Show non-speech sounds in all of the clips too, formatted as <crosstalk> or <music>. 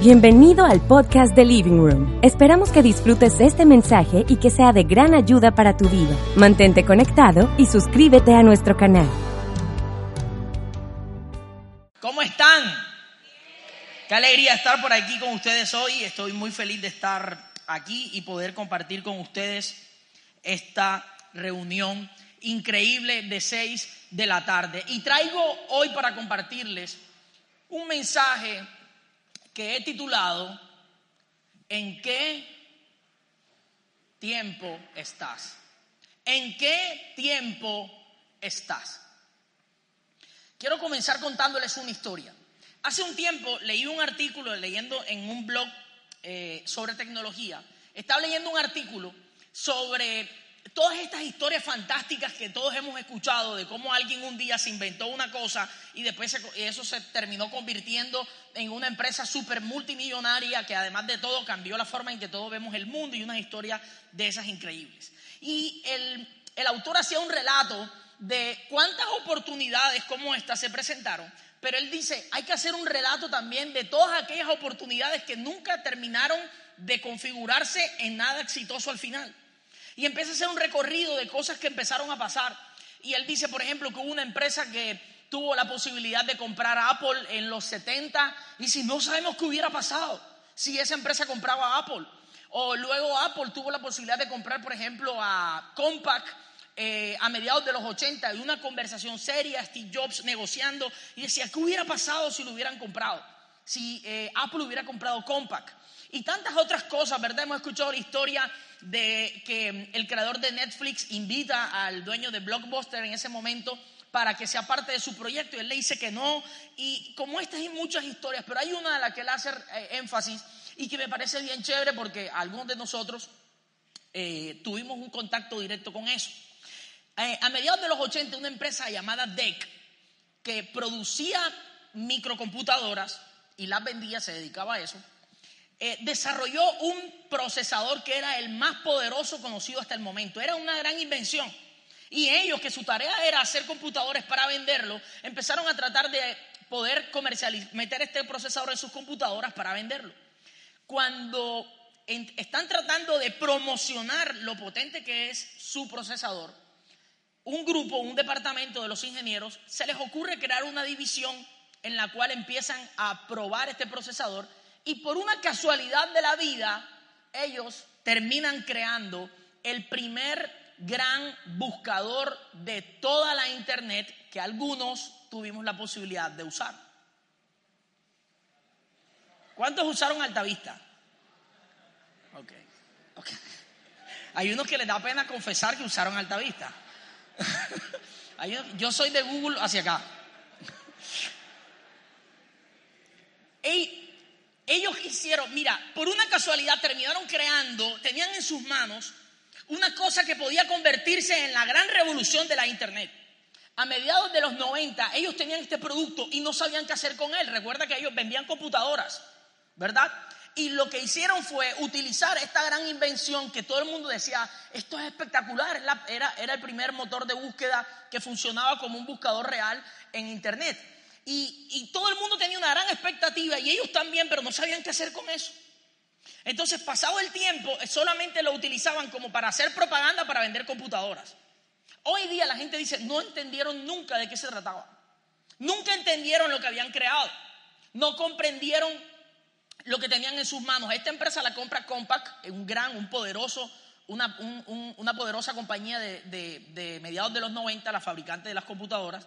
Bienvenido al podcast de Living Room. Esperamos que disfrutes este mensaje y que sea de gran ayuda para tu vida. Mantente conectado y suscríbete a nuestro canal. ¿Cómo están? Qué alegría estar por aquí con ustedes hoy. Estoy muy feliz de estar aquí y poder compartir con ustedes esta reunión increíble de 6 de la tarde. Y traigo hoy para compartirles un mensaje que he titulado ¿En qué tiempo estás? ¿En qué tiempo estás? Quiero comenzar contándoles una historia. Hace un tiempo leí un artículo leyendo en un blog eh, sobre tecnología. Estaba leyendo un artículo sobre todas estas historias fantásticas que todos hemos escuchado de cómo alguien un día se inventó una cosa y después eso se terminó convirtiendo en una empresa súper multimillonaria que además de todo cambió la forma en que todos vemos el mundo y una historia de esas increíbles. Y el, el autor hacía un relato de cuántas oportunidades como estas se presentaron, pero él dice, hay que hacer un relato también de todas aquellas oportunidades que nunca terminaron de configurarse en nada exitoso al final. Y empieza a hacer un recorrido de cosas que empezaron a pasar. Y él dice, por ejemplo, que hubo una empresa que tuvo la posibilidad de comprar a Apple en los 70 y si no sabemos qué hubiera pasado si esa empresa compraba a Apple. O luego Apple tuvo la posibilidad de comprar, por ejemplo, a Compaq eh, a mediados de los 80 y una conversación seria, Steve Jobs negociando y decía, ¿qué hubiera pasado si lo hubieran comprado? Si eh, Apple hubiera comprado Compaq. Y tantas otras cosas, ¿verdad? Hemos escuchado la historia de que el creador de Netflix invita al dueño de Blockbuster en ese momento para que sea parte de su proyecto y él le dice que no. Y como estas hay muchas historias, pero hay una de la que él hace eh, énfasis y que me parece bien chévere porque algunos de nosotros eh, tuvimos un contacto directo con eso. Eh, a mediados de los 80, una empresa llamada DEC, que producía microcomputadoras y las vendía, se dedicaba a eso, eh, desarrolló un procesador que era el más poderoso conocido hasta el momento. Era una gran invención. Y ellos, que su tarea era hacer computadores para venderlo, empezaron a tratar de poder comercializar, meter este procesador en sus computadoras para venderlo. Cuando están tratando de promocionar lo potente que es su procesador, un grupo, un departamento de los ingenieros, se les ocurre crear una división en la cual empiezan a probar este procesador y por una casualidad de la vida, ellos terminan creando el primer gran buscador de toda la internet que algunos tuvimos la posibilidad de usar. ¿Cuántos usaron Altavista? Ok. okay. Hay unos que les da pena confesar que usaron Altavista. <laughs> Yo soy de Google hacia acá. Y ellos hicieron, mira, por una casualidad terminaron creando, tenían en sus manos una cosa que podía convertirse en la gran revolución de la Internet. A mediados de los 90 ellos tenían este producto y no sabían qué hacer con él. Recuerda que ellos vendían computadoras, ¿verdad? Y lo que hicieron fue utilizar esta gran invención que todo el mundo decía, esto es espectacular, era, era el primer motor de búsqueda que funcionaba como un buscador real en Internet. Y, todo el mundo tenía una gran expectativa y ellos también, pero no sabían qué hacer con eso. Entonces, pasado el tiempo, solamente lo utilizaban como para hacer propaganda para vender computadoras. Hoy día la gente dice, no entendieron nunca de qué se trataba. Nunca entendieron lo que habían creado. No comprendieron lo que tenían en sus manos. Esta empresa la compra Compaq, un gran, un poderoso, una, una poderosa compañía de, de mediados de los 90, la fabricante de las computadoras.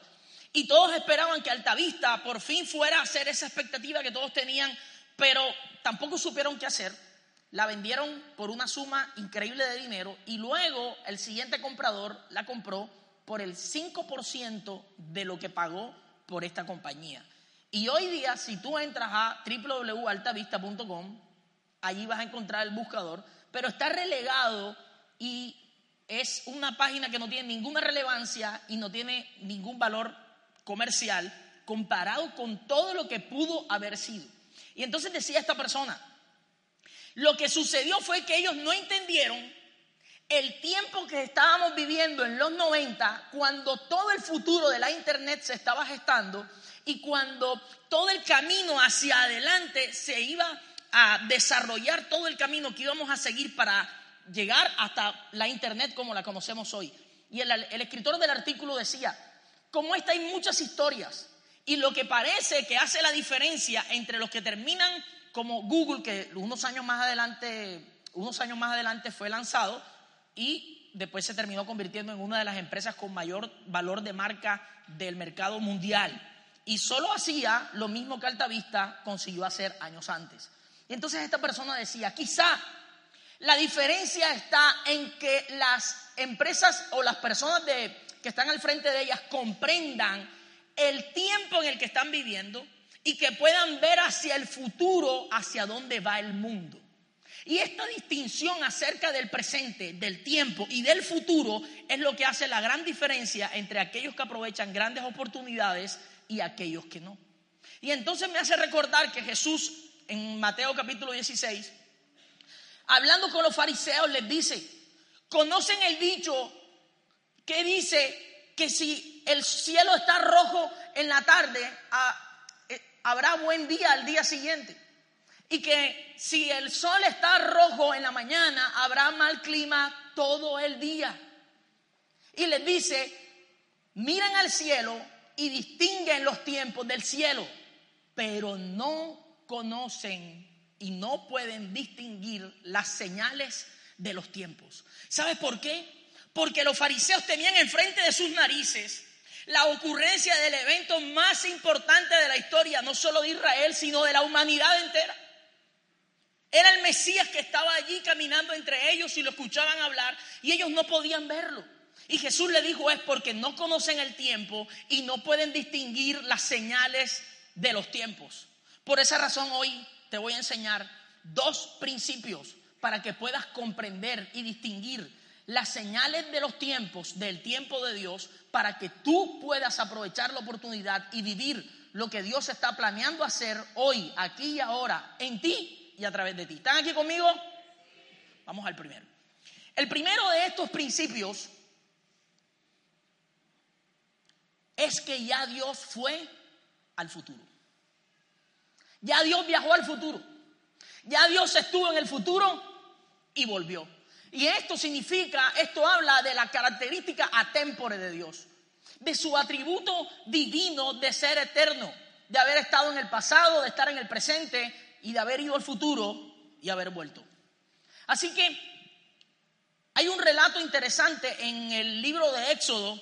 Y todos esperaban que Altavista por fin fuera a hacer esa expectativa que todos tenían, pero tampoco supieron qué hacer. La vendieron por una suma increíble de dinero y luego el siguiente comprador la compró por el 5% de lo que pagó por esta compañía. Y hoy día, si tú entras a www.altavista.com, allí vas a encontrar el buscador, pero está relegado y es una página que no tiene ninguna relevancia y no tiene ningún valor comercial comparado con todo lo que pudo haber sido. Y entonces decía esta persona, lo que sucedió fue que ellos no entendieron el tiempo que estábamos viviendo en los 90, cuando todo el futuro de la Internet se estaba gestando y cuando todo el camino hacia adelante se iba a desarrollar, todo el camino que íbamos a seguir para llegar hasta la Internet como la conocemos hoy. Y el, escritor del artículo decía, como esta hay muchas historias y lo que parece que hace la diferencia entre los que terminan como Google, que unos años más adelante, unos años más adelante fue lanzado y después se terminó convirtiendo en una de las empresas con mayor valor de marca del mercado mundial. Y solo hacía lo mismo que Altavista consiguió hacer años antes. Y entonces esta persona decía, quizá la diferencia está en que las empresas o las personas que están al frente de ellas comprendan el tiempo en el que están viviendo y que puedan ver hacia el futuro, hacia dónde va el mundo. Y esta distinción acerca del presente, del tiempo y del futuro es lo que hace la gran diferencia entre aquellos que aprovechan grandes oportunidades y aquellos que no. Y entonces me hace recordar que Jesús en Mateo capítulo 16 hablando con los fariseos, les dice, conocen el dicho que dice que si el cielo está rojo en la tarde, eh, habrá buen día al día siguiente. Y que si el sol está rojo en la mañana, habrá mal clima todo el día. Y les dice, miran al cielo y distinguen los tiempos del cielo, pero no conocen y no pueden distinguir las señales de los tiempos. ¿Sabes por qué? Porque los fariseos tenían enfrente de sus narices la ocurrencia del evento más importante de la historia, no solo de Israel, sino de la humanidad entera. Era el Mesías que estaba allí caminando entre ellos y lo escuchaban hablar y ellos no podían verlo. Y Jesús le dijo es porque no conocen el tiempo y no pueden distinguir las señales de los tiempos. Por esa razón hoy te voy a enseñar dos principios para que puedas comprender y distinguir las señales de los tiempos, del tiempo de Dios, para que tú puedas aprovechar la oportunidad y vivir lo que Dios está planeando hacer hoy, aquí y ahora, en ti y a través de ti. ¿Están aquí conmigo? Vamos al primero. El primero de estos principios es que ya Dios fue al futuro. Ya Dios viajó al futuro. Ya Dios estuvo en el futuro y volvió. Y esto significa, esto habla de la característica atémpore de Dios, de su atributo divino de ser eterno, de haber estado en el pasado, de estar en el presente y de haber ido al futuro y haber vuelto. Así que hay un relato interesante en el libro de Éxodo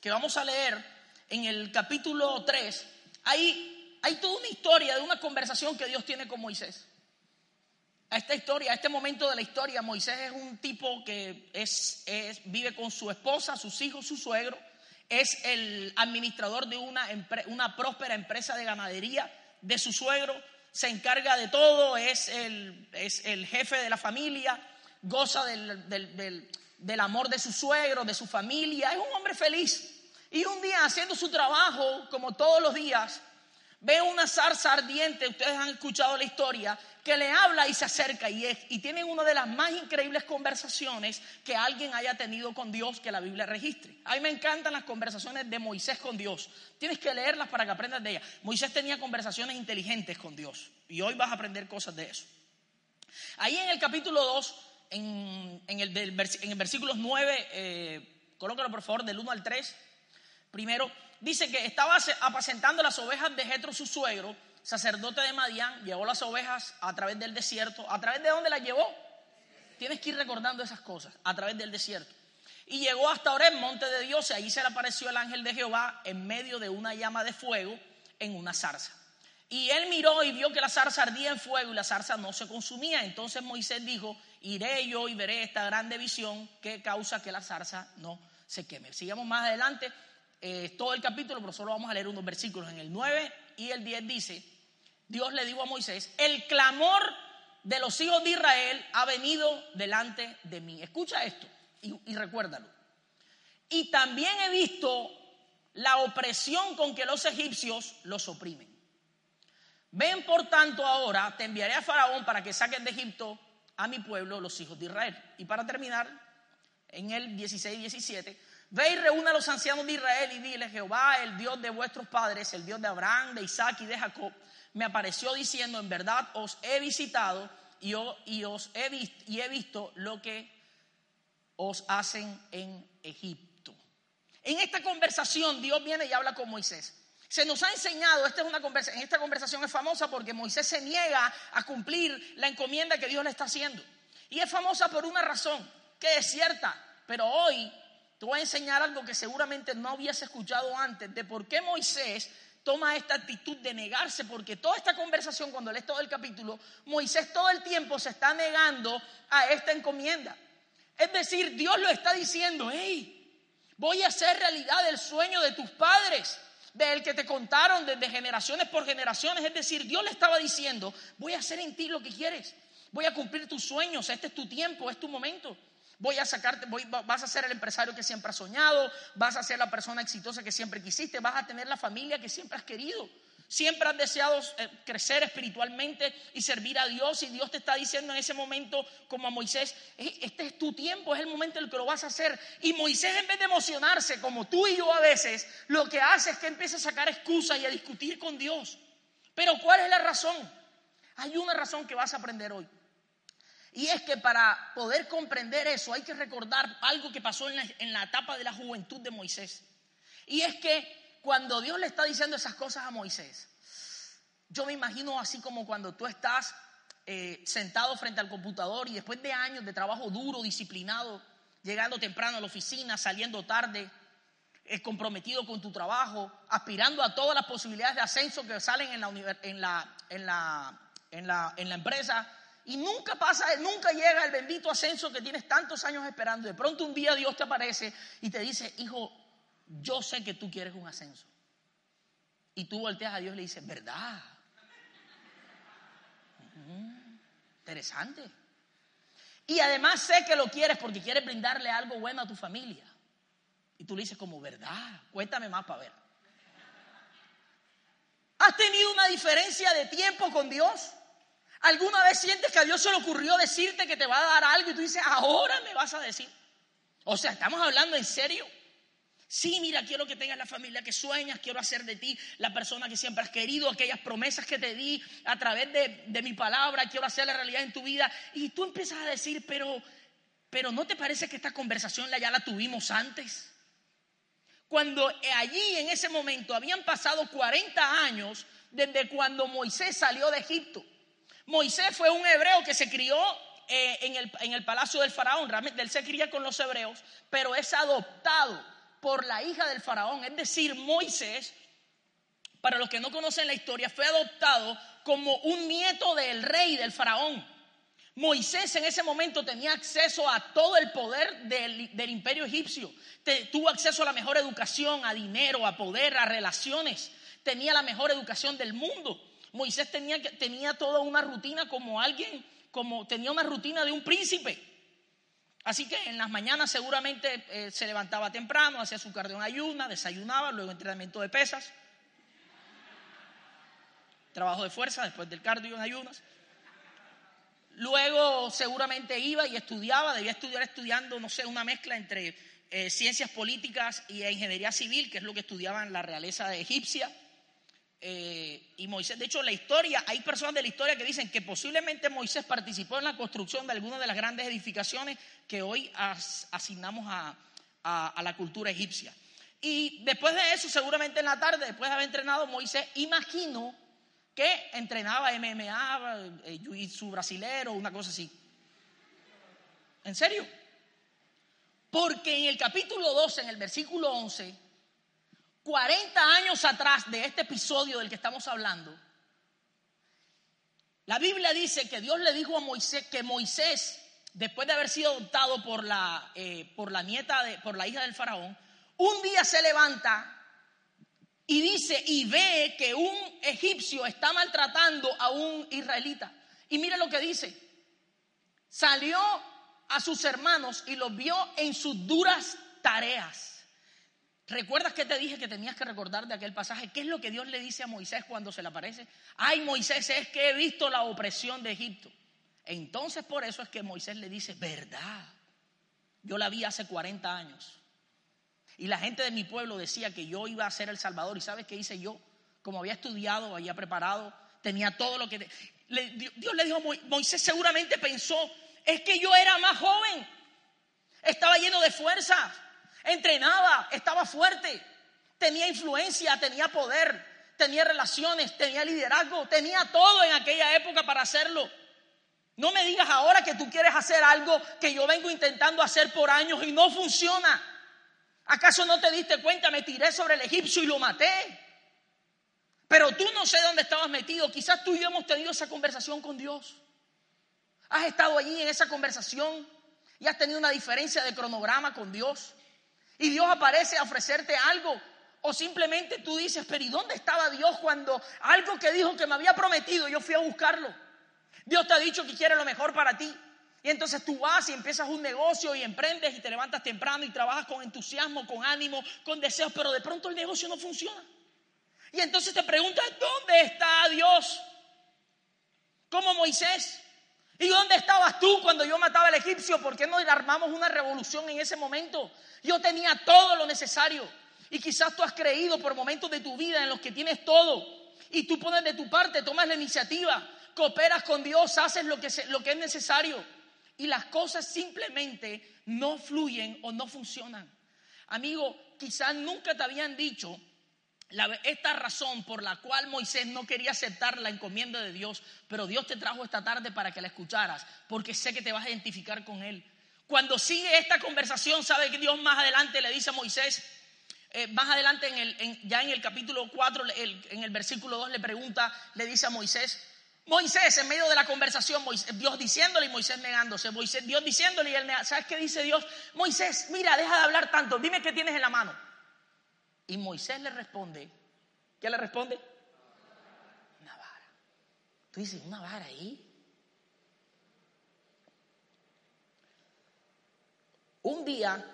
que vamos a leer en el capítulo 3. Ahí hay toda una historia de una conversación que Dios tiene con Moisés. A esta historia, a este momento de la historia, Moisés es un tipo que es, vive con su esposa, sus hijos, su suegro, es el administrador de una, una próspera empresa de ganadería de su suegro, se encarga de todo, es el, es el jefe de la familia, goza del, del amor de su suegro, de su familia, es un hombre feliz. Y un día haciendo su trabajo, como todos los días, ve una zarza ardiente, ustedes han escuchado la historia, que le habla y se acerca y, es, y tienen una de las más increíbles conversaciones que alguien haya tenido con Dios que la Biblia registre. A mí me encantan las conversaciones de Moisés con Dios. Tienes que leerlas para que aprendas de ellas. Moisés tenía conversaciones inteligentes con Dios y hoy vas a aprender cosas de eso. Ahí en el capítulo 2, en, el, del, en el versículos 9, eh, colócalo por favor del 1 al 3, primero dice que estaba apacentando las ovejas de Jetro, su suegro, sacerdote de Madián, llevó las ovejas a través del desierto. ¿A través de dónde las llevó? Tienes que ir recordando esas cosas, a través del desierto. Y llegó hasta Oreb, monte de Dios, y ahí se le apareció el ángel de Jehová en medio de una llama de fuego en una zarza. Y él miró y vio que la zarza ardía en fuego y la zarza no se consumía. Entonces Moisés dijo, iré yo y veré esta grande visión que causa que la zarza no se queme. Sigamos más adelante. Eh, todo el capítulo, pero solo vamos a leer unos versículos en el 9 y el 10 dice, Dios le dijo a Moisés, el clamor de los hijos de Israel ha venido delante de mí. Escucha esto y, y recuérdalo. Y también he visto la opresión con que los egipcios los oprimen. Ven por tanto ahora, te enviaré a Faraón para que saquen de Egipto a mi pueblo, los hijos de Israel. Y para terminar, en el 16 y 17, ve y reúna a los ancianos de Israel y dile, Jehová, el Dios de vuestros padres, el Dios de Abraham, de Isaac y de Jacob, me apareció diciendo, en verdad os he visitado y, os he, visto, lo que os hacen en Egipto. En esta conversación Dios viene y habla con Moisés. Se nos ha enseñado, esta es una conversación, esta conversación es famosa porque Moisés se niega a cumplir la encomienda que Dios le está haciendo. Y es famosa por una razón, que es cierta, pero hoy te voy a enseñar algo que seguramente no habías escuchado antes, de por qué Moisés toma esta actitud de negarse, porque toda esta conversación, cuando lees todo el capítulo, Moisés todo el tiempo se está negando a esta encomienda. Es decir, Dios lo está diciendo, hey, voy a hacer realidad el sueño de tus padres del que te contaron desde generaciones por generaciones. Es decir, Dios le estaba diciendo, voy a hacer en ti lo que quieres, voy a cumplir tus sueños, este es tu tiempo, es tu momento. Voy a sacarte, vas a ser el empresario que siempre has soñado, vas a ser la persona exitosa que siempre quisiste, vas a tener la familia que siempre has querido. Siempre has deseado eh, crecer espiritualmente y servir a Dios y Dios te está diciendo en ese momento como a Moisés, este es tu tiempo, es el momento en el que lo vas a hacer. Y Moisés en vez de emocionarse como tú y yo a veces, lo que hace es que empieza a sacar excusas y a discutir con Dios. Pero ¿cuál es la razón? Hay una razón que vas a aprender hoy. Y es que para poder comprender eso hay que recordar algo que pasó en la, en la etapa de la juventud de Moisés. Y es que cuando Dios le está diciendo esas cosas a Moisés, yo me imagino así como cuando tú estás eh, sentado frente al computador y después de años de trabajo duro, disciplinado, llegando temprano a la oficina, saliendo tarde, es comprometido con tu trabajo, aspirando a todas las posibilidades de ascenso que salen en la, en la, en la, en la, en la empresa, y nunca pasa, nunca llega el bendito ascenso que tienes tantos años esperando. De pronto un día Dios te aparece y te dice, hijo, yo sé que tú quieres un ascenso. Y tú volteas a Dios y le dices, ¿verdad? Mm, interesante. Y además sé que lo quieres porque quieres brindarle algo bueno a tu familia. Y tú le dices como, ¿verdad? Cuéntame más para ver. ¿Has tenido una diferencia de tiempo con Dios? ¿Alguna vez sientes que a Dios se le ocurrió decirte que te va a dar algo y tú dices, ahora me vas a decir? O sea, ¿estamos hablando en serio? Sí, mira, quiero que tengas la familia que sueñas, quiero hacer de ti la persona que siempre has querido, aquellas promesas que te di a través de, mi palabra, quiero hacer la realidad en tu vida. Y tú empiezas a decir, pero, pero ¿no te parece que esta conversación ya la tuvimos antes? Cuando allí en ese momento habían pasado 40 años desde cuando Moisés salió de Egipto. Moisés fue un hebreo que se crió eh, en, el, en el palacio del faraón, realmente él se cría con los hebreos, pero es adoptado por la hija del faraón, es decir, Moisés, para los que no conocen la historia, fue adoptado como un nieto del rey del faraón. Moisés en ese momento tenía acceso a todo el poder del, imperio egipcio, tuvo acceso a la mejor educación, a dinero, a poder, a relaciones, tenía la mejor educación del mundo. Moisés tenía, tenía toda una rutina como alguien, como tenía una rutina de un príncipe. Así que en las mañanas seguramente eh, se levantaba temprano, hacía su cardio en ayuna, desayunaba, luego entrenamiento de pesas, trabajo de fuerza después del cardio en ayunas. Luego seguramente iba y estudiaba, debía estudiar estudiando, no sé, una mezcla entre eh, ciencias políticas y ingeniería civil, que es lo que estudiaban la realeza egipcia. Eh, y Moisés, de hecho, la historia, hay personas de la historia que dicen que posiblemente Moisés participó en la construcción de algunas de las grandes edificaciones que hoy asignamos a, la cultura egipcia. Y después de eso, seguramente en la tarde, después de haber entrenado, Moisés, imagino que entrenaba MMA, eh, jiu-jitsu brasilero, una cosa así. ¿En serio? Porque en el capítulo 12, en el versículo 11, 40 años atrás de este episodio del que estamos hablando, la Biblia dice que Dios le dijo a Moisés que Moisés, después de haber sido adoptado por la, eh, por la nieta, de, por la hija del faraón, un día se levanta y dice, y ve que un egipcio está maltratando a un israelita. Y mira lo que dice. Salió a sus hermanos y los vio en sus duras tareas. ¿Recuerdas que te dije que tenías que recordar de aquel pasaje? ¿Qué es lo que Dios le dice a Moisés cuando se le aparece? Ay, Moisés, es que he visto la opresión de Egipto. Entonces por eso es que Moisés le dice, verdad, yo la vi hace 40 años. Y la gente de mi pueblo decía que yo iba a ser el Salvador. ¿Y sabes qué hice yo? Como había estudiado, había preparado, tenía todo lo que... Dios le dijo a Moisés, seguramente pensó, es que yo era más joven, estaba lleno de fuerza, entrenaba, estaba fuerte, tenía influencia, tenía poder, tenía relaciones, tenía liderazgo, tenía todo en aquella época para hacerlo. No me digas ahora que tú quieres hacer algo que yo vengo intentando hacer por años y no funciona. ¿Acaso no te diste cuenta? Me tiré sobre el egipcio y lo maté. Pero tú no sé dónde estabas metido. Quizás tú y yo hemos tenido esa conversación con Dios. Has estado allí en esa conversación y has tenido una diferencia de cronograma con Dios. Y Dios aparece a ofrecerte algo. O simplemente tú dices, pero ¿y dónde estaba Dios cuando algo que dijo que me había prometido, yo fui a buscarlo? Dios te ha dicho que quiere lo mejor para ti. Y entonces tú vas y empiezas un negocio y emprendes y te levantas temprano y trabajas con entusiasmo, con ánimo, con deseos, pero de pronto el negocio no funciona. Y entonces te preguntas, ¿dónde está Dios? Como Moisés. ¿Y dónde estabas tú cuando yo mataba al egipcio? ¿Por qué no armamos una revolución en ese momento? Yo tenía todo lo necesario. Y quizás tú has creído por momentos de tu vida en los que tienes todo. Y tú pones de tu parte, tomas la iniciativa, cooperas con Dios, haces lo que, lo que es necesario y las cosas simplemente no fluyen o no funcionan. Amigo, quizás nunca te habían dicho esta razón por la cual Moisés no quería aceptar la encomienda de Dios, pero Dios te trajo esta tarde para que la escucharas, porque sé que te vas a identificar con él. Cuando sigue esta conversación, sabe que Dios más adelante le dice a Moisés, eh, más adelante en el, ya en el capítulo 4, en el versículo 2 le pregunta, le dice a Moisés, Moisés, en medio de la conversación, Dios diciéndole y Moisés negándose. Moisés, Dios diciéndole y él negando. ¿Sabes qué dice Dios? Moisés, mira, deja de hablar tanto, dime qué tienes en la mano. Y Moisés le responde, ¿qué le responde? Una vara. Tú dices, ¿una vara ahí? Un día,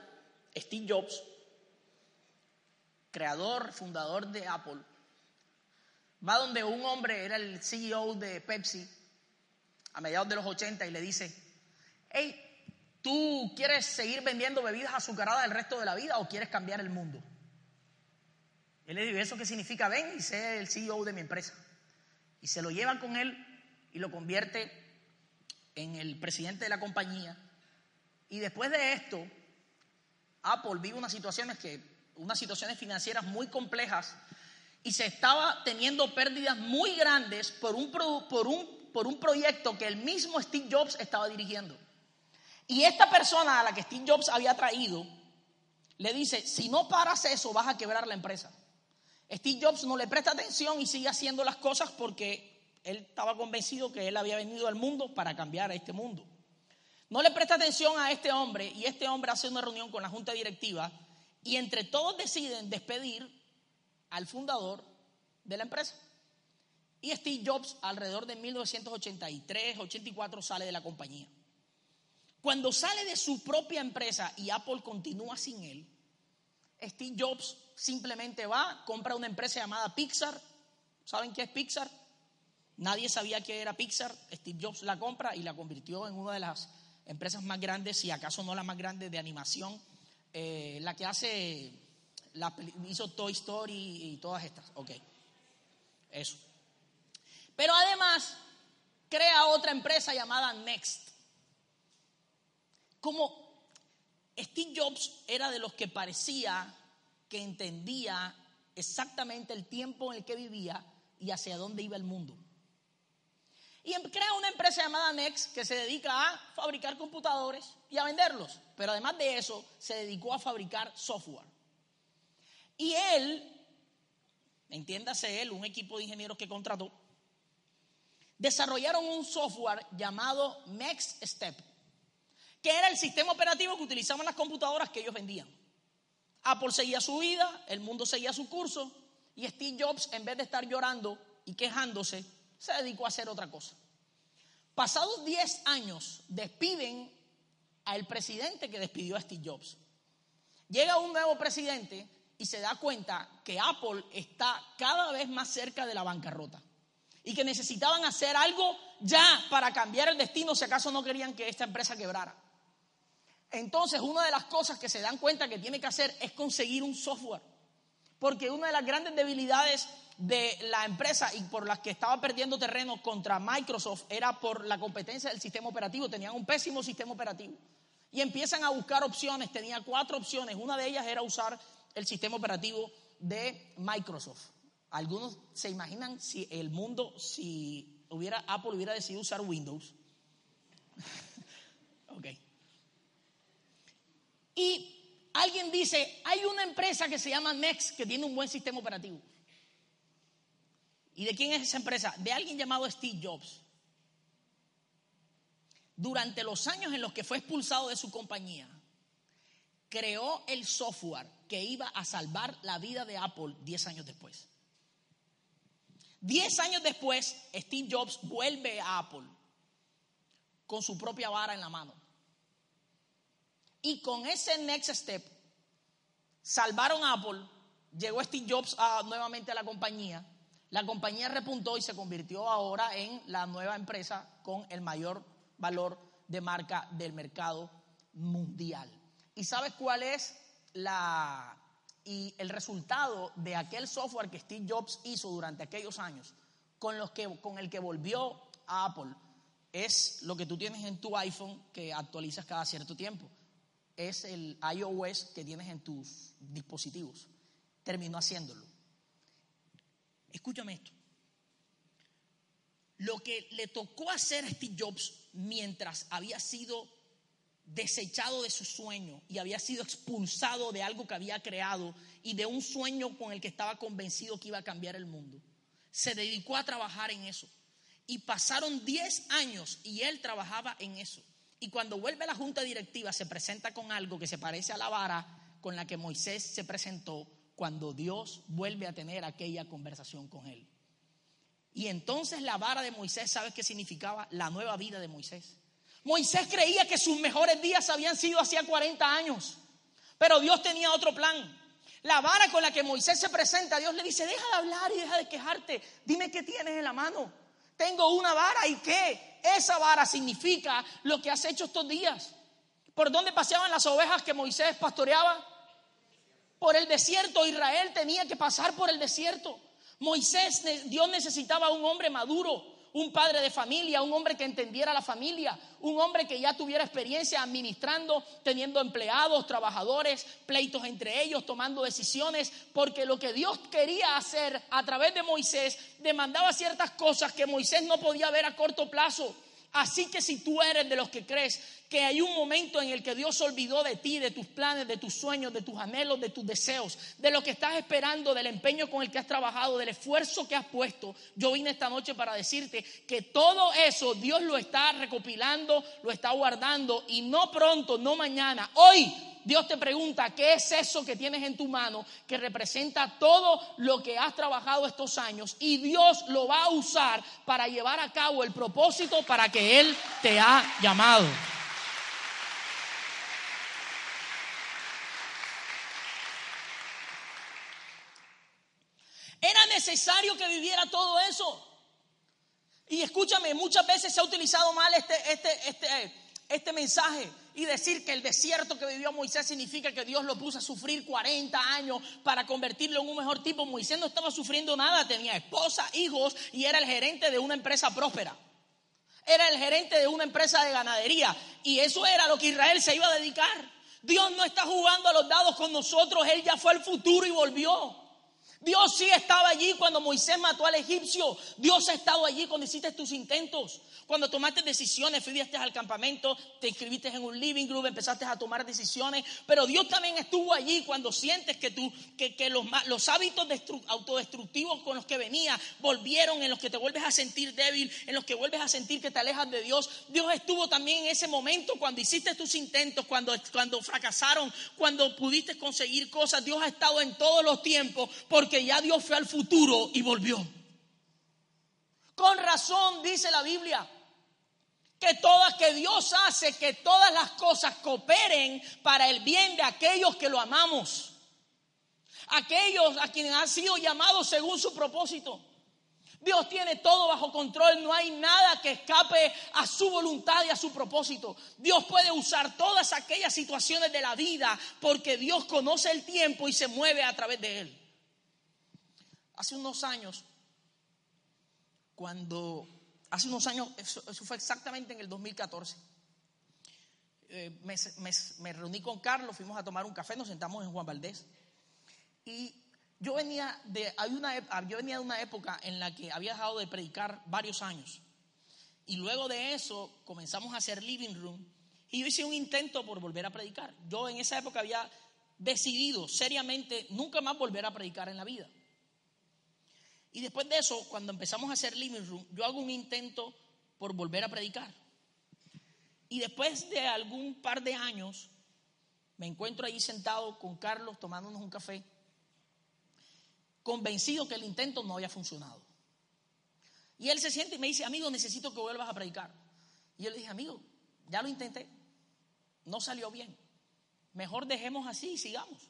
Steve Jobs, creador, fundador de Apple, va donde un hombre, era el CEO de Pepsi, a mediados de los 80, y le dice, hey, ¿tú quieres seguir vendiendo bebidas azucaradas el resto de la vida o quieres cambiar el mundo? Él le dice, ¿eso qué significa? Ven y sé el CEO de mi empresa. Y se lo llevan con él y lo convierte en el presidente de la compañía. Y después de esto, Apple vive unas situaciones que, unas situaciones financieras muy complejas y se estaba teniendo pérdidas muy grandes por un, por un, por un proyecto que el mismo Steve Jobs estaba dirigiendo. Y esta persona a la que Steve Jobs había traído le dice, si no paras eso vas a quebrar la empresa. Steve Jobs no le presta atención y sigue haciendo las cosas porque él estaba convencido que él había venido al mundo para cambiar a este mundo. No le presta atención a este hombre y este hombre hace una reunión con la junta directiva y entre todos deciden despedir al fundador de la empresa. Y Steve Jobs alrededor de 1983-84 sale de la compañía. Cuando sale de su propia empresa y Apple continúa sin él, Steve Jobs simplemente va, compra una empresa llamada Pixar. ¿Saben qué es Pixar? Nadie sabía qué era Pixar. Steve Jobs la compra y la convirtió en una de las empresas más grandes, si acaso no la más grande de animación, eh, la que hace hizo Toy Story y todas estas. Ok, eso. Pero además crea otra empresa llamada Next. Como Steve Jobs era de los que parecía que entendía exactamente el tiempo en el que vivía y hacia dónde iba el mundo. Y em, crea una empresa llamada Next que se dedica a fabricar computadores y a venderlos. Pero además de eso, se dedicó a fabricar software. Y él, entiéndase él, un equipo de ingenieros que contrató, desarrollaron un software llamado Next Step, que era el sistema operativo que utilizaban las computadoras que ellos vendían. Apple seguía su vida, el mundo seguía su curso, Y Steve Jobs, en vez de estar llorando y quejándose, se dedicó a hacer otra cosa. Pasados 10 años, despiden al presidente que despidió a Steve Jobs. Llega un nuevo presidente y se da cuenta que Apple está cada vez más cerca de la bancarrota y que necesitaban hacer algo ya para cambiar el destino si acaso no querían que esta empresa quebrara. Entonces, una de las cosas que se dan cuenta que tiene que hacer es conseguir un software. Porque una de las grandes debilidades de la empresa y por las que estaba perdiendo terreno contra Microsoft era por la competencia del sistema operativo. Tenían un pésimo sistema operativo. Y empiezan a buscar opciones. Tenía cuatro opciones. Una de ellas era usar el sistema operativo de Microsoft. Algunos se imaginan si el mundo, si hubiera Apple hubiera decidido usar Windows. <laughs> ok. Y alguien dice, hay una empresa que se llama Next que tiene un buen sistema operativo. ¿Y de quién es esa empresa? De alguien llamado Steve Jobs. Durante los años en los que fue expulsado de su compañía, creó el software que iba a salvar la vida de Apple 10 años después. 10 años después, Steve Jobs vuelve a Apple con su propia vara en la mano. Y con ese next step, salvaron a Apple, llegó Steve Jobs nuevamente a la compañía la compañía repuntó y se convirtió ahora en la nueva empresa con el mayor valor de marca del mercado mundial. ¿Y sabes cuál es la y el resultado de aquel software que Steve Jobs hizo durante aquellos años con los que con el que volvió a Apple es lo que tú tienes en tu iPhone que actualizas cada cierto tiempo. Es el iOS que tienes en tus dispositivos. Terminó haciéndolo. Escúchame esto. Lo que le tocó hacer a Steve Jobs mientras había sido desechado de su sueño y había sido expulsado de algo que había creado y de un sueño con el que estaba convencido que iba a cambiar el mundo. Se dedicó a trabajar en eso. Y pasaron 10 años y él trabajaba en eso. Y cuando vuelve a la junta directiva se presenta con algo que se parece a la vara con la que Moisés se presentó cuando Dios vuelve a tener aquella conversación con él. Y entonces la vara de Moisés, ¿sabes qué significaba? La nueva vida de Moisés. Moisés creía que sus mejores días habían sido hacía 40 años, pero Dios tenía otro plan. La vara con la que Moisés se presenta, Dios le dice, deja de hablar y deja de quejarte, dime qué tienes en la mano. Tengo una vara y qué? Esa vara significa lo que has hecho estos días. ¿Por dónde paseaban las ovejas que Moisés pastoreaba? por el desierto. Israel tenía que pasar por el desierto. Moisés, Dios necesitaba un hombre maduro, un padre de familia, un hombre que entendiera la familia, un hombre que ya tuviera experiencia administrando, teniendo empleados, trabajadores, pleitos entre ellos, tomando decisiones, porque lo que Dios quería hacer a través de Moisés demandaba ciertas cosas que Moisés no podía ver a corto plazo. Así que si tú eres de los que crees que hay un momento en el que Dios olvidó de ti, de tus planes, de tus sueños, de tus anhelos, de tus deseos, de lo que estás esperando, del empeño con el que has trabajado, del esfuerzo que has puesto, yo vine esta noche para decirte que todo eso Dios lo está recopilando, lo está guardando y no pronto, no mañana, hoy Dios te pregunta, ¿qué es eso que tienes en tu mano que representa todo lo que has trabajado estos años? Y Dios lo va a usar para llevar a cabo el propósito para que Él te ha llamado. Era necesario que viviera todo eso. Y escúchame, muchas veces se ha utilizado mal este, este, este, este mensaje y decir que el desierto que vivió Moisés significa que Dios lo puso a sufrir 40 años para convertirlo en un mejor tipo. Moisés no estaba sufriendo nada, tenía esposa, hijos y era el gerente de una empresa próspera. Era el gerente de una empresa de ganadería y eso era lo que Israel se iba a dedicar. Dios no está jugando a los dados con nosotros, Él ya fue al futuro y volvió. Dios sí estaba allí cuando Moisés mató al egipcio. Dios ha estado allí cuando hiciste tus intentos. Cuando tomaste decisiones, fuiste al campamento, te inscribiste en un living group, empezaste a tomar decisiones. Pero Dios también estuvo allí cuando sientes que, tú, que, los, los, hábitos autodestructivos con los que venía volvieron, en los que te vuelves a sentir débil, en los que vuelves a sentir que te alejas de Dios. Dios estuvo también en ese momento cuando hiciste tus intentos, cuando, cuando fracasaron, cuando pudiste conseguir cosas. Dios ha estado en todos los tiempos porque ya Dios fue al futuro y volvió. Con razón dice la Biblia que todas que Dios hace que todas las cosas cooperen para el bien de aquellos que lo amamos. Aquellos a quienes han sido llamados según su propósito. Dios tiene todo bajo control, no hay nada que escape a su voluntad y a su propósito. Dios puede usar todas aquellas situaciones de la vida porque Dios conoce el tiempo y se mueve a través de él. Hace unos años, cuando, hace unos años, eso, fue exactamente en el 2014, eh, me, me reuní con Carlos, fuimos a tomar un café, nos sentamos en Juan Valdés y yo venía, de, hay una, yo venía de una época en la que había dejado de predicar varios años. Y luego de eso comenzamos a hacer living room. Y yo hice un intento por volver a predicar. Yo en esa época había decidido seriamente nunca más volver a predicar en la vida. Y después de eso, cuando empezamos a hacer living room, yo hago un intento por volver a predicar. Y después de algún par de años, me encuentro ahí sentado con Carlos tomándonos un café convencido que el intento no había funcionado. Y él se siente y me dice, amigo, necesito que vuelvas a predicar. Y yo le dije, amigo, ya lo intenté, no salió bien. Mejor dejemos así y sigamos.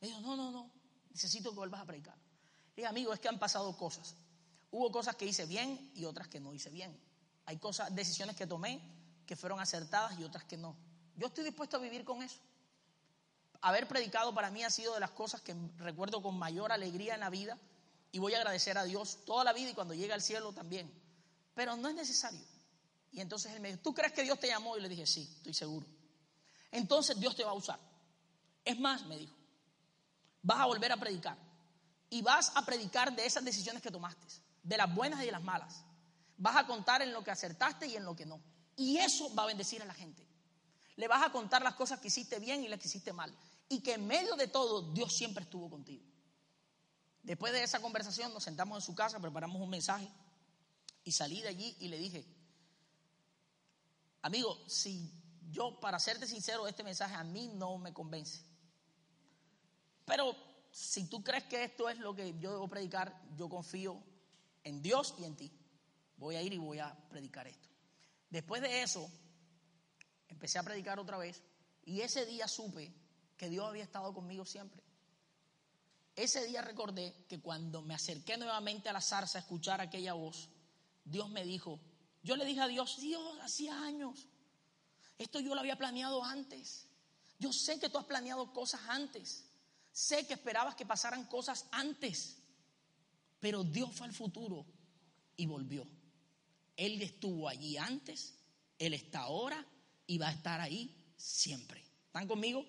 Me dijo, no, no, no, necesito que vuelvas a predicar. Dije, amigo, es que han pasado cosas. Hubo cosas que hice bien y otras que no hice bien. Hay cosas, decisiones que tomé que fueron acertadas y otras que no. Yo estoy dispuesto a vivir con eso haber predicado para mí ha sido de las cosas que recuerdo con mayor alegría en la vida y voy a agradecer a Dios toda la vida y cuando llegue al cielo también. Pero no es necesario. Y entonces él me dijo, ¿tú crees que Dios te llamó? Y le dije, sí, estoy seguro. Entonces Dios te va a usar. Es más, me dijo, vas a volver a predicar. Y vas a predicar de esas decisiones que tomaste, de las buenas y de las malas. Vas a contar en lo que acertaste y en lo que no. Y eso va a bendecir a la gente. Le vas a contar las cosas que hiciste bien y las que hiciste mal y que en medio de todo Dios siempre estuvo contigo. Después de esa conversación nos sentamos en su casa, preparamos un mensaje y salí de allí y le dije, amigo, si yo, para serte sincero, este mensaje a mí no me convence. Pero si tú crees que esto es lo que yo debo predicar, yo confío en Dios y en ti. Voy a ir y voy a predicar esto. Después de eso, empecé a predicar otra vez y ese día supe que Dios había estado conmigo siempre. Ese día recordé que cuando me acerqué nuevamente a la zarza a escuchar aquella voz, Dios me dijo, yo le dije a Dios, Dios, hacía años, esto yo lo había planeado antes. Yo sé que tú has planeado cosas antes. Sé que esperabas que pasaran cosas antes. Pero Dios fue al futuro y volvió. Él estuvo allí antes, Él está ahora y va a estar ahí siempre. ¿Están conmigo?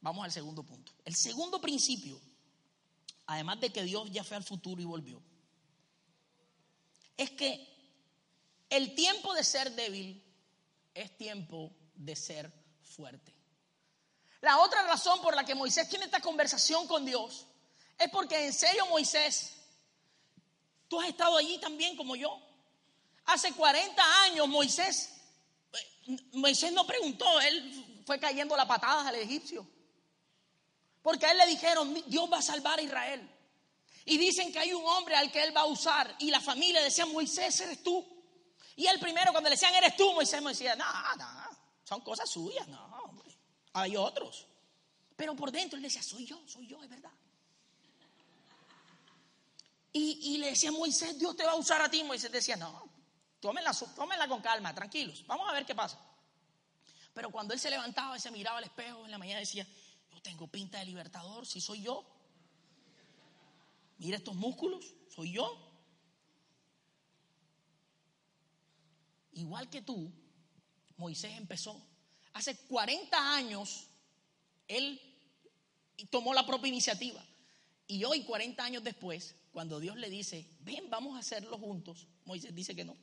Vamos al segundo punto. El segundo principio, además de que Dios ya fue al futuro y volvió, es que el tiempo de ser débil es tiempo de ser fuerte. La otra razón por la que Moisés tiene esta conversación con Dios es porque en serio Moisés, tú has estado allí también como yo. Hace 40 años Moisés, eh, Moisés no preguntó, él fue cayendo la patada al egipcio. Porque a él le dijeron, Dios va a salvar a Israel. Y dicen que hay un hombre al que él va a usar. Y la familia decía, Moisés, eres tú. Y él primero, cuando le decían, eres tú, Moisés me decía, no, no, son cosas suyas, no, hay otros. Pero por dentro él decía, soy yo, soy yo, es verdad. Y, le decía, Moisés, Dios te va a usar a ti. Moisés decía, no, tómenla, tómenla con calma, tranquilos, vamos a ver qué pasa. Pero cuando él se levantaba y se miraba al espejo en la mañana decía, tengo pinta de libertador, si soy yo. Mira estos músculos, soy yo. Igual que tú, Moisés empezó. Hace 40 años, él tomó la propia iniciativa. Y hoy, 40 años después, cuando Dios le dice, ven, vamos a hacerlo juntos, Moisés dice que no.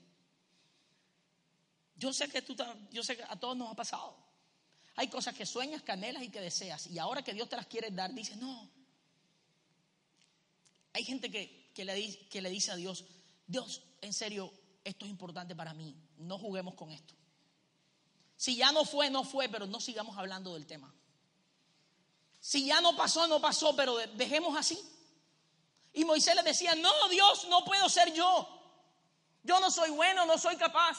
Yo sé que tú, yo sé que a todos nos ha pasado. Hay cosas que sueñas, canelas y que deseas. Y ahora que Dios te las quiere dar, dice, no. Hay gente que, que, que le dice a Dios, Dios, en serio, esto es importante para mí. No juguemos con esto. Si ya no fue, no fue, pero no sigamos hablando del tema. Si ya no pasó, no pasó, pero dejemos así. Y Moisés le decía, no, Dios, no puedo ser yo. Yo no soy bueno, no soy capaz.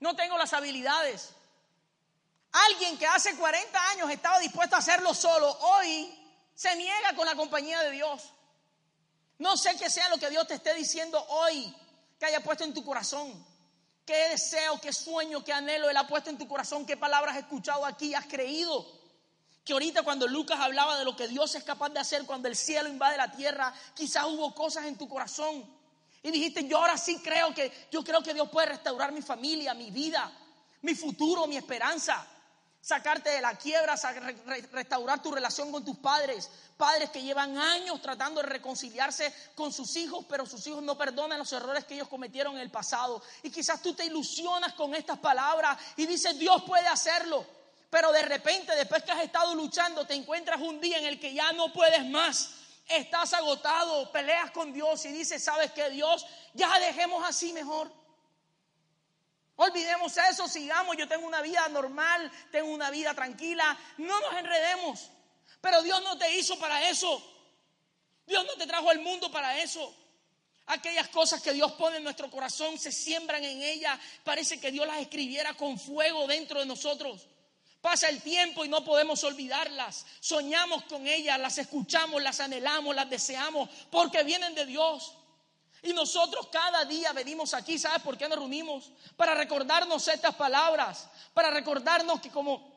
No tengo las habilidades. Alguien que hace 40 años estaba dispuesto a hacerlo solo, hoy se niega con la compañía de Dios. No sé qué sea lo que Dios te esté diciendo hoy, que haya puesto en tu corazón. ¿Qué deseo, qué sueño, qué anhelo Él ha puesto en tu corazón? ¿Qué palabras has escuchado aquí? ¿Has creído? Que ahorita cuando Lucas hablaba de lo que Dios es capaz de hacer cuando el cielo invade la tierra, quizás hubo cosas en tu corazón. Y dijiste, yo ahora sí creo que, yo creo que Dios puede restaurar mi familia, mi vida, mi futuro, mi esperanza sacarte de la quiebra, restaurar tu relación con tus padres. Padres que llevan años tratando de reconciliarse con sus hijos, pero sus hijos no perdonan los errores que ellos cometieron en el pasado. Y quizás tú te ilusionas con estas palabras y dices, Dios puede hacerlo. Pero de repente, después que has estado luchando, te encuentras un día en el que ya no puedes más. Estás agotado, peleas con Dios y dices, ¿sabes qué, Dios? Ya dejemos así mejor. Olvidemos eso, sigamos, yo tengo una vida normal, tengo una vida tranquila, no nos enredemos. Pero Dios no te hizo para eso. Dios no te trajo al mundo para eso. Aquellas cosas que Dios pone en nuestro corazón se siembran en ella. Parece que Dios las escribiera con fuego dentro de nosotros. Pasa el tiempo y no podemos olvidarlas. Soñamos con ellas, las escuchamos, las anhelamos, las deseamos, porque vienen de Dios. Y nosotros cada día venimos aquí, ¿sabes por qué nos reunimos? Para recordarnos estas palabras, para recordarnos que como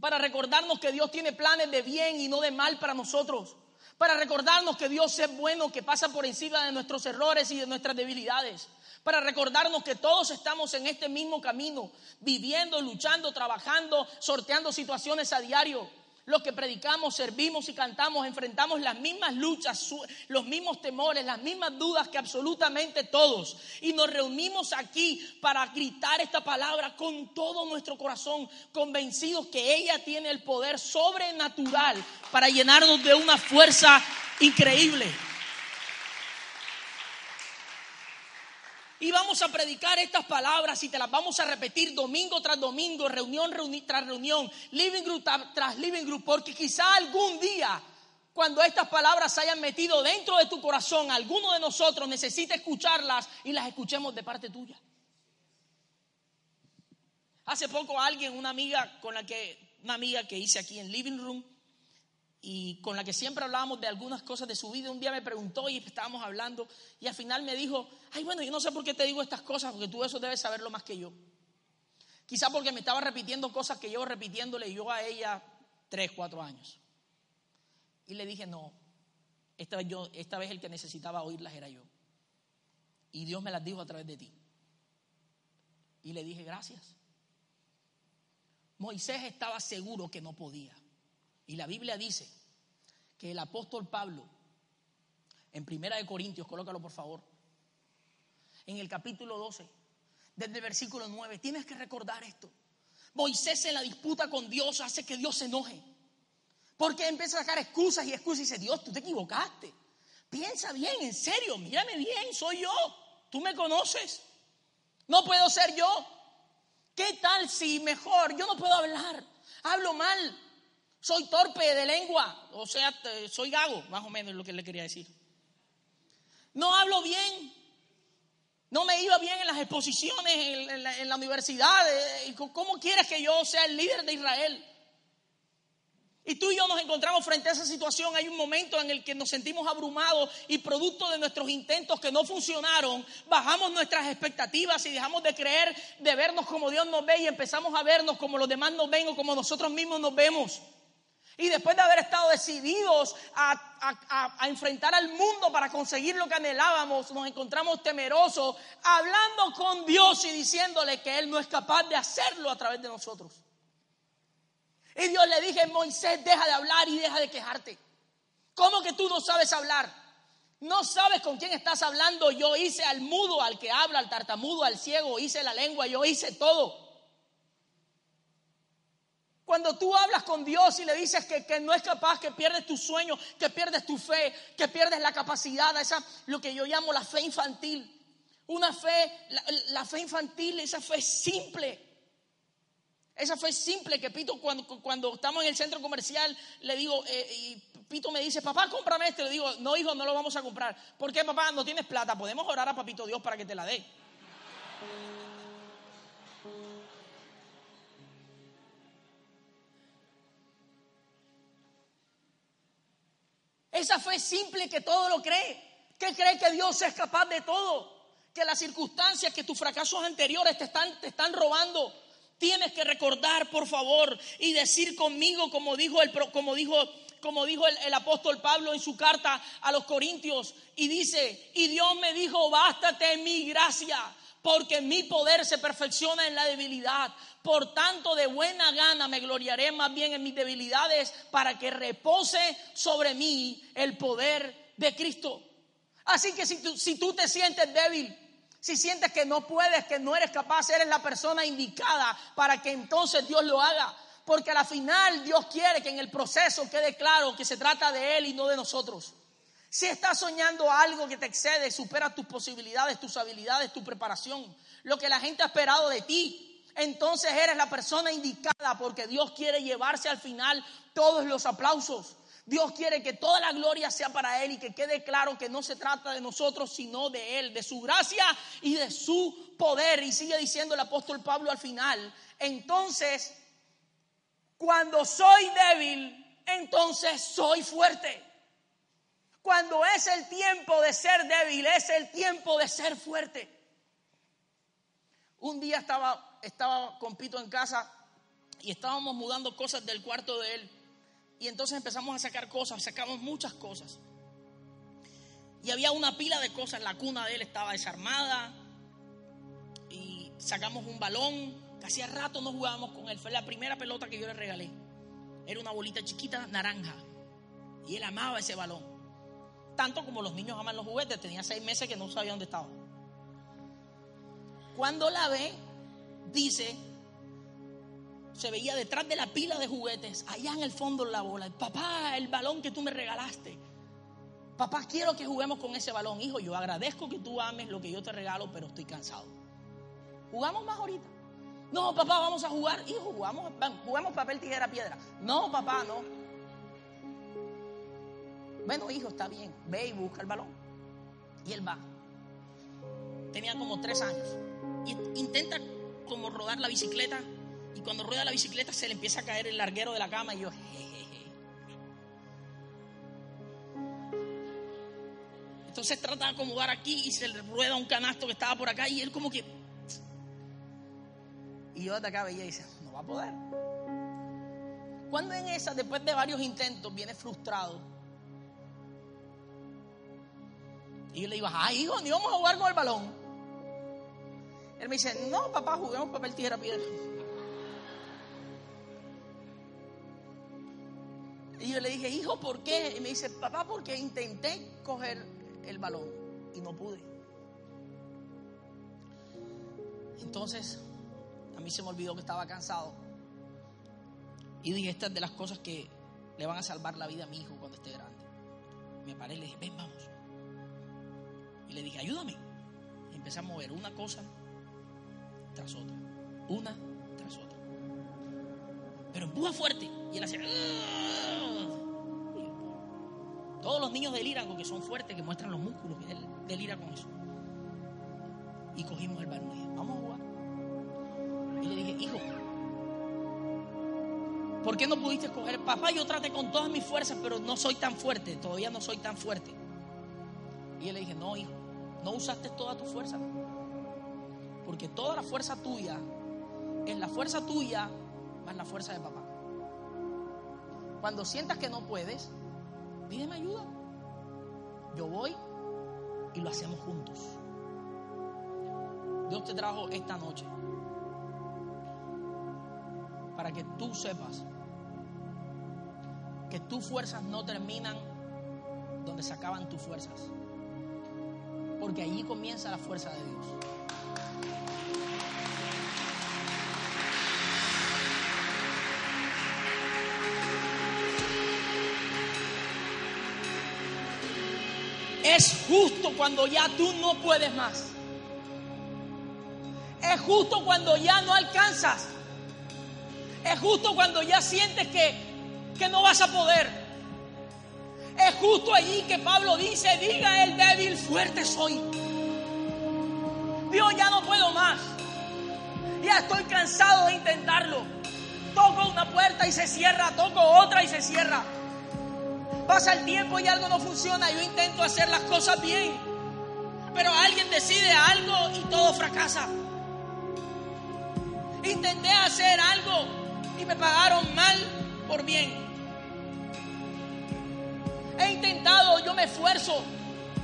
para recordarnos que Dios tiene planes de bien y no de mal para nosotros, para recordarnos que Dios es bueno, que pasa por encima de nuestros errores y de nuestras debilidades, para recordarnos que todos estamos en este mismo camino, viviendo, luchando, trabajando, sorteando situaciones a diario. Los que predicamos, servimos y cantamos, enfrentamos las mismas luchas, los mismos temores, las mismas dudas que absolutamente todos. Y nos reunimos aquí para gritar esta palabra con todo nuestro corazón, convencidos que ella tiene el poder sobrenatural para llenarnos de una fuerza increíble. Y vamos a predicar estas palabras y te las vamos a repetir domingo tras domingo, reunión, tras reunión, living group tras living group, porque quizá algún día, cuando estas palabras se hayan metido dentro de tu corazón, alguno de nosotros necesita escucharlas y las escuchemos de parte tuya. Hace poco alguien, una amiga con la que, una amiga que hice aquí en Living Room, y con la que siempre hablábamos de algunas cosas de su vida, un día me preguntó y estábamos hablando y al final me dijo, ay bueno, yo no sé por qué te digo estas cosas, porque tú eso debes saberlo más que yo. Quizá porque me estaba repitiendo cosas que yo repitiéndole yo a ella tres, cuatro años. Y le dije, no, esta vez, yo, esta vez el que necesitaba oírlas era yo. Y Dios me las dijo a través de ti. Y le dije, gracias. Moisés estaba seguro que no podía. Y la Biblia dice que el apóstol Pablo, en Primera de Corintios, colócalo por favor, en el capítulo 12, desde el versículo 9, tienes que recordar esto. Moisés en la disputa con Dios hace que Dios se enoje. Porque empieza a sacar excusas y excusas y dice, Dios, tú te equivocaste. Piensa bien, en serio, mírame bien, soy yo. Tú me conoces. No puedo ser yo. ¿Qué tal si mejor yo no puedo hablar? Hablo mal, soy torpe de lengua, o sea, soy gago, más o menos es lo que le quería decir. No hablo bien, no me iba bien en las exposiciones en, la, en la, universidad. Eh, ¿Cómo quieres que yo sea el líder de Israel? Y tú y yo nos encontramos frente a esa situación. Hay un momento en el que nos sentimos abrumados y producto de nuestros intentos que no funcionaron, bajamos nuestras expectativas y dejamos de creer, de vernos como Dios nos ve y empezamos a vernos como los demás nos ven o como nosotros mismos nos vemos. Y después de haber estado decididos a, enfrentar al mundo para conseguir lo que anhelábamos, nos encontramos temerosos, hablando con Dios y diciéndole que Él no es capaz de hacerlo a través de nosotros. Y Dios le dije, Moisés, deja de hablar y deja de quejarte. ¿Cómo que tú no sabes hablar? No sabes con quién estás hablando. Yo hice al mudo, al que habla, al tartamudo, al ciego, hice la lengua, yo hice todo. Cuando tú hablas con Dios y le dices que, no es capaz, que pierdes tu sueño, que pierdes tu fe, que pierdes la capacidad, esa lo que yo llamo la fe infantil. Una fe, la, fe infantil, esa fe simple. Esa fue simple que Pito cuando, cuando estamos en el centro comercial le digo, eh, y Pito me dice, papá, cómprame este. Le digo, no, hijo, no lo vamos a comprar. ¿Por qué, papá? No tienes plata. Podemos orar a Papito Dios para que te la dé. Esa fe simple que todo lo cree, que cree que Dios es capaz de todo, que las circunstancias, que tus fracasos anteriores te están, te están robando. Tienes que recordar, por favor, y decir conmigo, como dijo el, como dijo, como dijo el, el apóstol Pablo en su carta a los Corintios, y dice, y Dios me dijo, bástate mi gracia, porque mi poder se perfecciona en la debilidad. Por tanto, de buena gana me gloriaré más bien en mis debilidades para que repose sobre mí el poder de Cristo. Así que si tú, si tú te sientes débil, si sientes que no puedes, que no eres capaz, eres la persona indicada para que entonces Dios lo haga. Porque al final Dios quiere que en el proceso quede claro que se trata de Él y no de nosotros. Si estás soñando algo que te excede, supera tus posibilidades, tus habilidades, tu preparación, lo que la gente ha esperado de ti, entonces eres la persona indicada porque Dios quiere llevarse al final todos los aplausos. Dios quiere que toda la gloria sea para Él y que quede claro que no se trata de nosotros, sino de Él, de su gracia y de su poder. Y sigue diciendo el apóstol Pablo al final, entonces, cuando soy débil, entonces soy fuerte. Cuando es el tiempo de ser débil, es el tiempo de ser fuerte. Un día estaba estaba con Pito en casa y estábamos mudando cosas del cuarto de él. Y entonces empezamos a sacar cosas, sacamos muchas cosas. Y había una pila de cosas, la cuna de él estaba desarmada. Y sacamos un balón, que hacía rato no jugábamos con él. Fue la primera pelota que yo le regalé. Era una bolita chiquita naranja. Y él amaba ese balón. Tanto como los niños aman los juguetes. Tenía seis meses que no sabía dónde estaba. Cuando la ve, dice, se veía detrás de la pila de juguetes, allá en el fondo la bola. Papá, el balón que tú me regalaste. Papá, quiero que juguemos con ese balón. Hijo, yo agradezco que tú ames lo que yo te regalo, pero estoy cansado. ¿Jugamos más ahorita? No, papá, vamos a jugar. Hijo, jugamos, jugamos papel, tijera, piedra. No, papá, no. Bueno, hijo, está bien. Ve y busca el balón. Y él va. Tenía como tres años. Y intenta como rodar la bicicleta y cuando rueda la bicicleta se le empieza a caer el larguero de la cama y yo, jejeje. Entonces trata de acomodar aquí y se le rueda un canasto que estaba por acá y él como que... Y yo acá veía y dice, no va a poder. Cuando en esa, después de varios intentos, viene frustrado. Y yo le digo, ay hijo, ni vamos a jugar con el balón. Él me dice, no, papá, juguemos papel, tijera, piedra. Y yo le dije, hijo, ¿por qué? Y me dice, papá, porque intenté coger el balón y no pude. Entonces, a mí se me olvidó que estaba cansado. Y dije, esta es de las cosas que le van a salvar la vida a mi hijo cuando esté grande. Me paré y le dije, ven, vamos. Le dije, ayúdame. Y empecé a mover una cosa tras otra, una tras otra. Pero empuja fuerte y él hacía. Todos los niños deliran que son fuertes, que muestran los músculos, y él delira con eso. Y cogimos el balón y dije, vamos a jugar. Y le dije, hijo, ¿por qué no pudiste coger? Papá, yo traté con todas mis fuerzas, pero no soy tan fuerte, todavía no soy tan fuerte. Y él le dije, no, hijo, no usaste toda tu fuerza. Porque toda la fuerza tuya es la fuerza tuya más la fuerza de papá. Cuando sientas que no puedes, pídeme ayuda. Yo voy y lo hacemos juntos. Dios te trajo esta noche para que tú sepas que tus fuerzas no terminan donde se acaban tus fuerzas. Porque allí comienza la fuerza de Dios. Es justo cuando ya tú no puedes más. Es justo cuando ya no alcanzas. Es justo cuando ya sientes que, que no vas a poder. Justo allí que Pablo dice, diga el débil, fuerte soy. Dios, ya no puedo más. Ya estoy cansado de intentarlo. Toco una puerta y se cierra, toco otra y se cierra. Pasa el tiempo y algo no funciona. Yo intento hacer las cosas bien. Pero alguien decide algo y todo fracasa. Intenté hacer algo y me pagaron mal por bien. He intentado, yo me esfuerzo,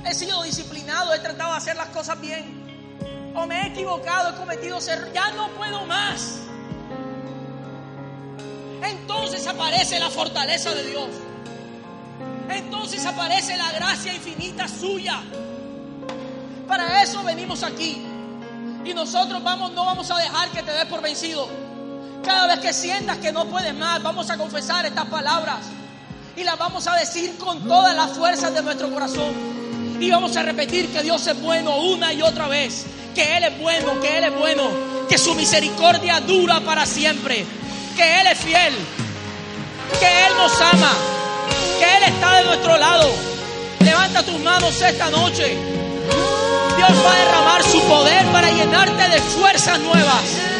he sido disciplinado, he tratado de hacer las cosas bien. O me he equivocado, he cometido errores, ya no puedo más. Entonces aparece la fortaleza de Dios. Entonces aparece la gracia infinita suya. Para eso venimos aquí. Y nosotros vamos, no vamos a dejar que te des por vencido. Cada vez que sientas que no puedes más, vamos a confesar estas palabras. Y las vamos a decir con todas las fuerzas de nuestro corazón. Y vamos a repetir que Dios es bueno una y otra vez. Que Él es bueno, que Él es bueno. Que su misericordia dura para siempre. Que Él es fiel. Que Él nos ama. Que Él está de nuestro lado. Levanta tus manos esta noche. Dios va a derramar su poder para llenarte de fuerzas nuevas.